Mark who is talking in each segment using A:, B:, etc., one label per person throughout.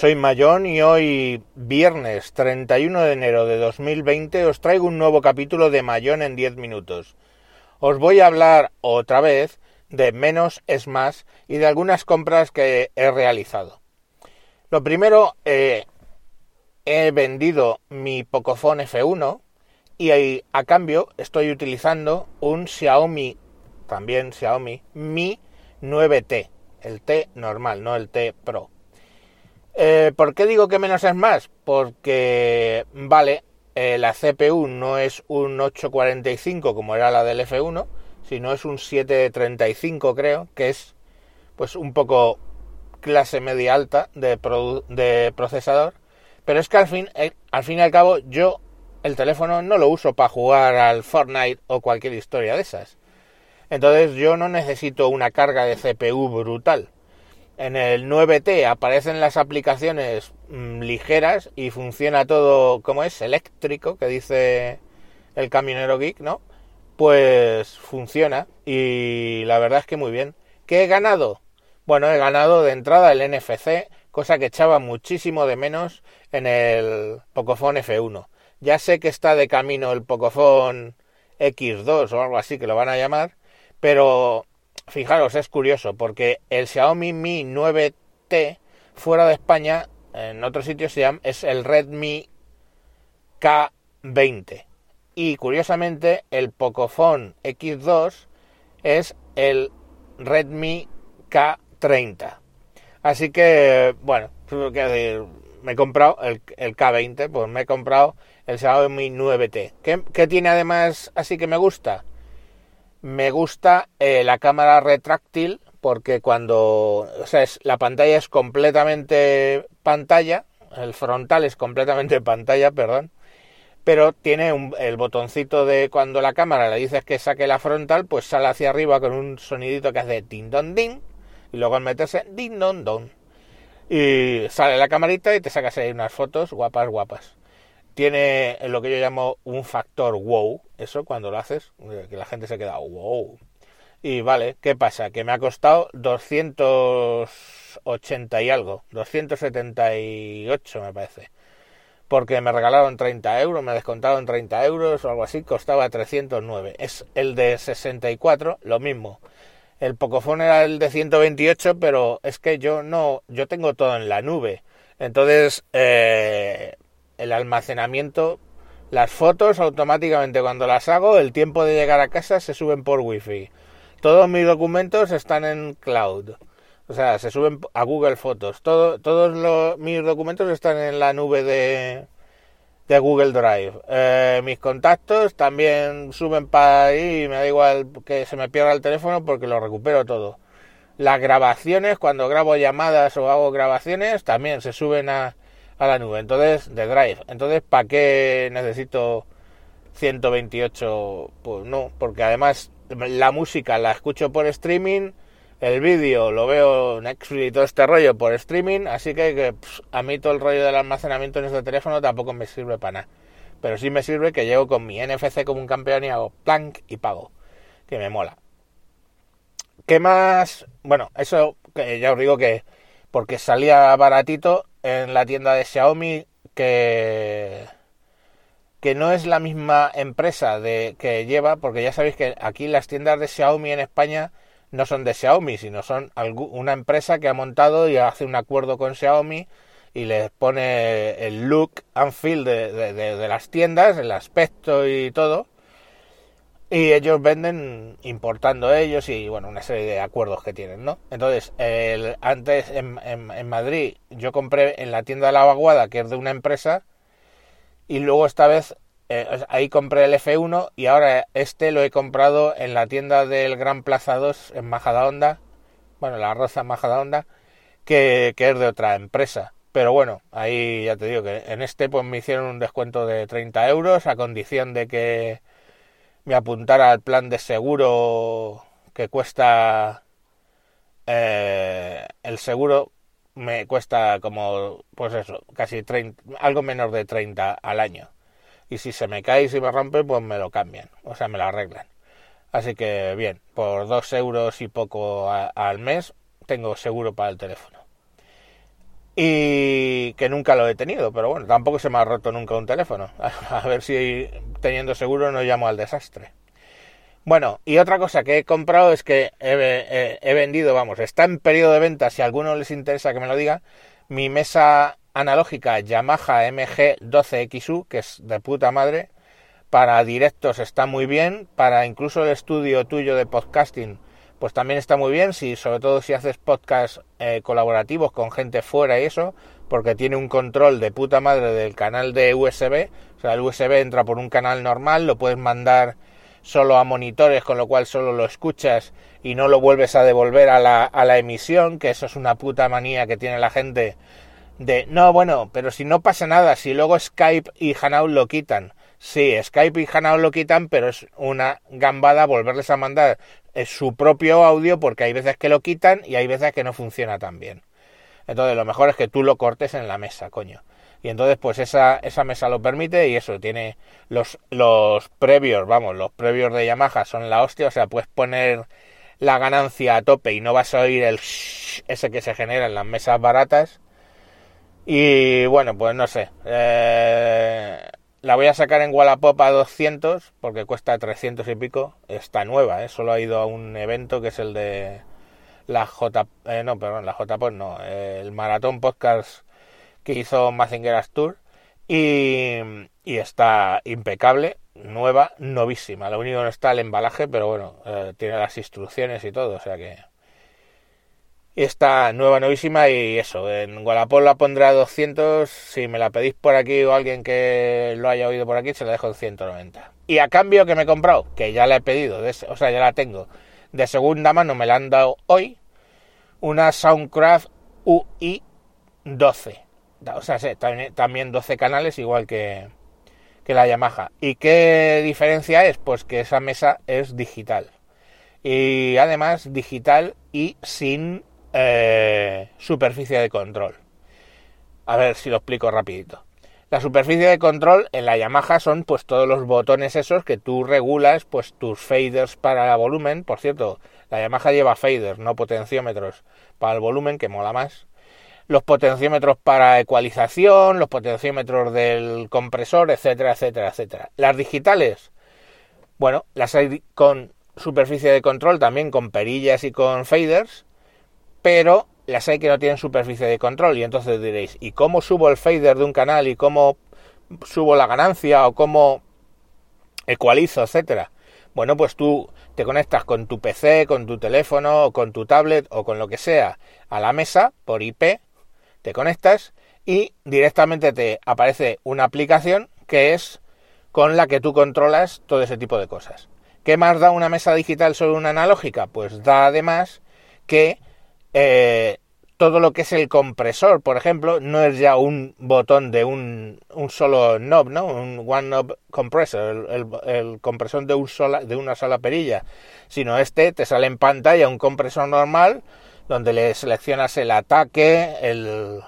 A: soy Mayón y hoy, viernes 31 de enero de 2020, os traigo un nuevo capítulo de Mayón en 10 minutos. Os voy a hablar otra vez de menos es más y de algunas compras que he realizado. Lo primero, eh, he vendido mi Pocophone F1 y a cambio estoy utilizando un Xiaomi, también Xiaomi, Mi 9T, el T normal, no el T Pro. Eh, ¿Por qué digo que menos es más? Porque, vale, eh, la CPU no es un 845 como era la del F1, sino es un 735 creo, que es pues un poco clase media alta de, procesador. Pero es que al fin, eh, al fin y al cabo yo el teléfono no lo uso para jugar al Fortnite o cualquier historia de esas. Entonces yo no necesito una carga de CPU brutal en el 9T aparecen las aplicaciones mm, ligeras y funciona todo como es eléctrico, que dice el camionero geek, ¿no? Pues funciona y la verdad es que muy bien. ¿Qué he ganado? Bueno, he ganado de entrada el NFC, cosa que echaba muchísimo de menos en el Pocophone F1. Ya sé que está de camino el Pocophone X2 o algo así que lo van a llamar, pero fijaros, es curioso, porque el Xiaomi Mi 9T fuera de España, en otros sitios se llama, es el Redmi K20. Y curiosamente, el Pocophone X2 es el Redmi K30. Así que, bueno, me he comprado el, K20, pues me he comprado el Xiaomi 9T. ¿Qué, ¿Qué tiene además así que me gusta? Me gusta eh, la cámara retráctil porque cuando, o sea, es, la pantalla es completamente pantalla, el frontal es completamente pantalla, perdón, pero tiene el botoncito de cuando la cámara le dices que saque la frontal, pues sale hacia arriba con un sonidito que hace din don din y luego al meterse din don don. Y sale la camarita y te sacas ahí unas fotos guapas guapas tiene lo que yo llamo un factor wow, eso cuando lo haces, que la gente se queda wow. Y vale, ¿qué pasa? Que me ha costado 280 y algo, 278 me parece. Porque me regalaron 30 euros, me descontaron 30 euros o algo así, costaba 309. Es el de 64, lo mismo. El Pocophone era el de 128, pero es que yo no, yo tengo todo en la nube. Entonces, eh, el almacenamiento, las fotos automáticamente cuando las hago, el tiempo de llegar a casa se suben por wifi. Todos mis documentos están en cloud. O sea, se suben a Google Fotos. Todo, todos los, mis documentos están en la nube de, de Google Drive. Eh, mis contactos también suben para ahí y me da igual que se me pierda el teléfono porque lo recupero todo. Las grabaciones, cuando grabo llamadas o hago grabaciones, también se suben a, a la nube. Entonces, de Drive. Entonces, ¿para qué necesito 128? Pues no, porque además la música la escucho por streaming, el vídeo lo veo Netflix y todo este rollo por streaming, así que, a mí todo el rollo del almacenamiento en este teléfono tampoco me sirve para nada. Pero sí me sirve que llego con mi NFC como un campeón y hago plank y pago, que me mola. ¿Qué más? Bueno, eso ya os digo que porque salía baratito en la tienda de Xiaomi que que no es la misma empresa de que lleva, porque ya sabéis que aquí las tiendas de Xiaomi en España no son de Xiaomi, sino son una empresa que ha montado y hace un acuerdo con Xiaomi y les pone el look and feel de, de las tiendas, el aspecto y todo, y ellos venden importando ellos y bueno, una serie de acuerdos que tienen, ¿no? Entonces, el, antes en, en, Madrid yo compré en la tienda de la vaguada, que es de una empresa, y luego esta vez eh, ahí compré el F1 y ahora este lo he comprado en la tienda del Gran Plaza 2 en Majadahonda, bueno, la Roza Majadahonda, que, que es de otra empresa. Pero bueno, ahí ya te digo que en este pues me hicieron un descuento de 30 euros a condición de que me apuntara al plan de seguro que cuesta eh, el seguro me cuesta como pues eso casi 30, algo menos de 30 al año. Y si se me cae y se me rompe pues me lo cambian o sea me lo arreglan. Así que bien por dos euros y poco al mes tengo seguro para el teléfono y que nunca lo he tenido, pero bueno, tampoco se me ha roto nunca un teléfono. A ver si teniendo seguro no llamo al desastre. Bueno, y otra cosa que he comprado es que he, vendido, vamos, está en periodo de venta, si a alguno les interesa que me lo diga, mi mesa analógica Yamaha MG12XU, que es de puta madre, para directos está muy bien, para incluso el estudio tuyo de podcasting pues también está muy bien, si, sobre todo si haces podcast eh, colaborativos con gente fuera y eso, porque tiene un control de puta madre del canal de USB, o sea, el USB entra por un canal normal, lo puedes mandar solo a monitores, con lo cual solo lo escuchas y no lo vuelves a devolver a la, a la emisión, que eso es una puta manía que tiene la gente de, no, bueno, pero si no pasa nada, si luego Skype y Hanout lo quitan, Sí, Skype y Hanout lo quitan, pero es una gambada volverles a mandar su propio audio porque hay veces que lo quitan y hay veces que no funciona tan bien. Entonces lo mejor es que tú lo cortes en la mesa, coño. Y entonces pues esa, esa mesa lo permite y eso, tiene los, los previos, vamos, los previos de Yamaha son la hostia, o sea, puedes poner la ganancia a tope y no vas a oír el ese que se genera en las mesas baratas. Y bueno, pues no sé. Eh, la voy a sacar en Wallapop a 200 porque cuesta 300 y pico. Está nueva, ¿eh? solo ha ido a un evento que es el de la J... Eh, no, perdón, la JPod no. el Maratón Podcast que hizo Mazingeras Tour. Y, está impecable, nueva, novísima. Lo único no está el embalaje, pero bueno, eh, tiene las instrucciones y todo, o sea que Está nueva, novísima y eso, en Wallapop la pondré a 200, si me la pedís por aquí o alguien que lo haya oído por aquí, se la dejo en 190. Y a cambio que me he comprado, que ya la he pedido, o sea, ya la tengo, de segunda mano me la han dado hoy, una Soundcraft UI 12. O sea, también 12 canales igual que, que la Yamaha. ¿Y qué diferencia es? Pues que esa mesa es digital. Y además digital y sin eh, superficie de control. A ver si lo explico rapidito. La superficie de control en la Yamaha son pues todos los botones esos que tú regulas pues tus faders para el volumen. Por cierto, la Yamaha lleva faders, no potenciómetros para el volumen, que mola más. Los potenciómetros para ecualización, los potenciómetros del compresor, etcétera, etcétera, etcétera. Las digitales, bueno, las hay con superficie de control, también con perillas y con faders pero las hay que no tienen superficie de control y entonces diréis, ¿y cómo subo el fader de un canal y cómo subo la ganancia o cómo ecualizo, etcétera? Bueno, pues tú te conectas con tu PC, con tu teléfono, o con tu tablet o con lo que sea a la mesa por IP, te conectas y directamente te aparece una aplicación que es con la que tú controlas todo ese tipo de cosas. ¿Qué más da una mesa digital sobre una analógica? Pues da además que eh, todo lo que es el compresor, por ejemplo, no es ya un botón de un, un solo knob, ¿no? Un one knob compressor, el, compresor de, un sola, de una sola perilla, sino este te sale en pantalla un compresor normal donde le seleccionas el ataque, el,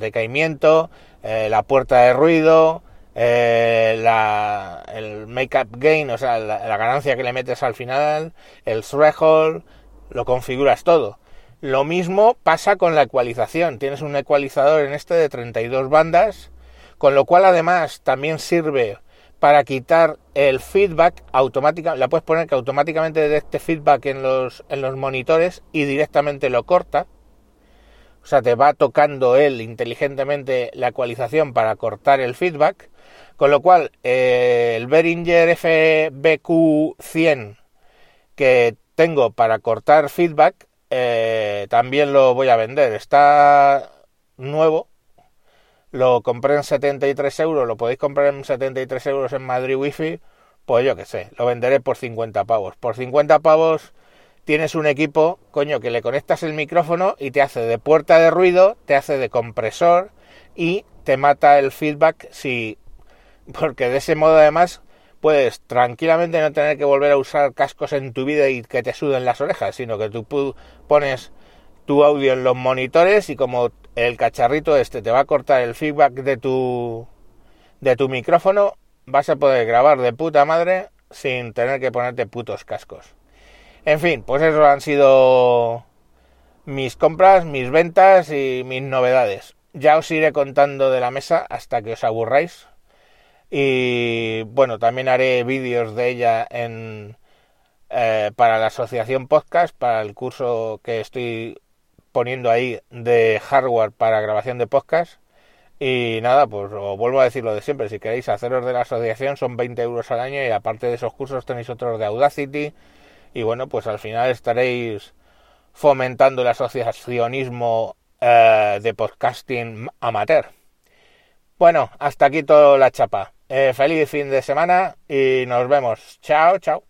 A: decaimiento, eh, la puerta de ruido, eh, la, el make-up gain, o sea, la, la ganancia que le metes al final, el threshold, lo configuras todo. Lo mismo pasa con la ecualización. Tienes un ecualizador en este de 32 bandas, con lo cual además también sirve para quitar el feedback automáticamente. La puedes poner que automáticamente detecte feedback en los, en los monitores y directamente lo corta. O sea, te va tocando él inteligentemente la ecualización para cortar el feedback. Con lo cual, eh, el Behringer FBQ100 que tengo para cortar feedback eh, también lo voy a vender. Está nuevo. Lo compré en 73 euros. Lo podéis comprar en 73 euros en Madrid Wifi. Pues yo qué sé, lo venderé por 50 pavos. Por 50 pavos tienes un equipo, coño, que le conectas el micrófono y te hace de puerta de ruido, te hace de compresor y te mata el feedback si... Porque de ese modo además puedes tranquilamente no tener que volver a usar cascos en tu vida y que te suden las orejas, sino que tú pones tu audio en los monitores y como el cacharrito este te va a cortar el feedback de tu de tu micrófono, vas a poder grabar de puta madre sin tener que ponerte putos cascos. En fin, pues eso han sido mis compras, mis ventas y mis novedades. ya os iré contando de la mesa hasta que os aburráis. Y bueno, también haré vídeos de ella en, eh, para la asociación podcast, para el curso que estoy poniendo ahí de hardware para grabación de podcast. Y nada, pues os vuelvo a decir lo de siempre, si queréis haceros de la asociación son 20 euros al año y aparte de esos cursos tenéis otros de Audacity y bueno, pues al final estaréis fomentando el asociacionismo eh, de podcasting amateur. Bueno, hasta aquí toda la chapa. Eh, feliz fin de semana y nos vemos. Chao, chao.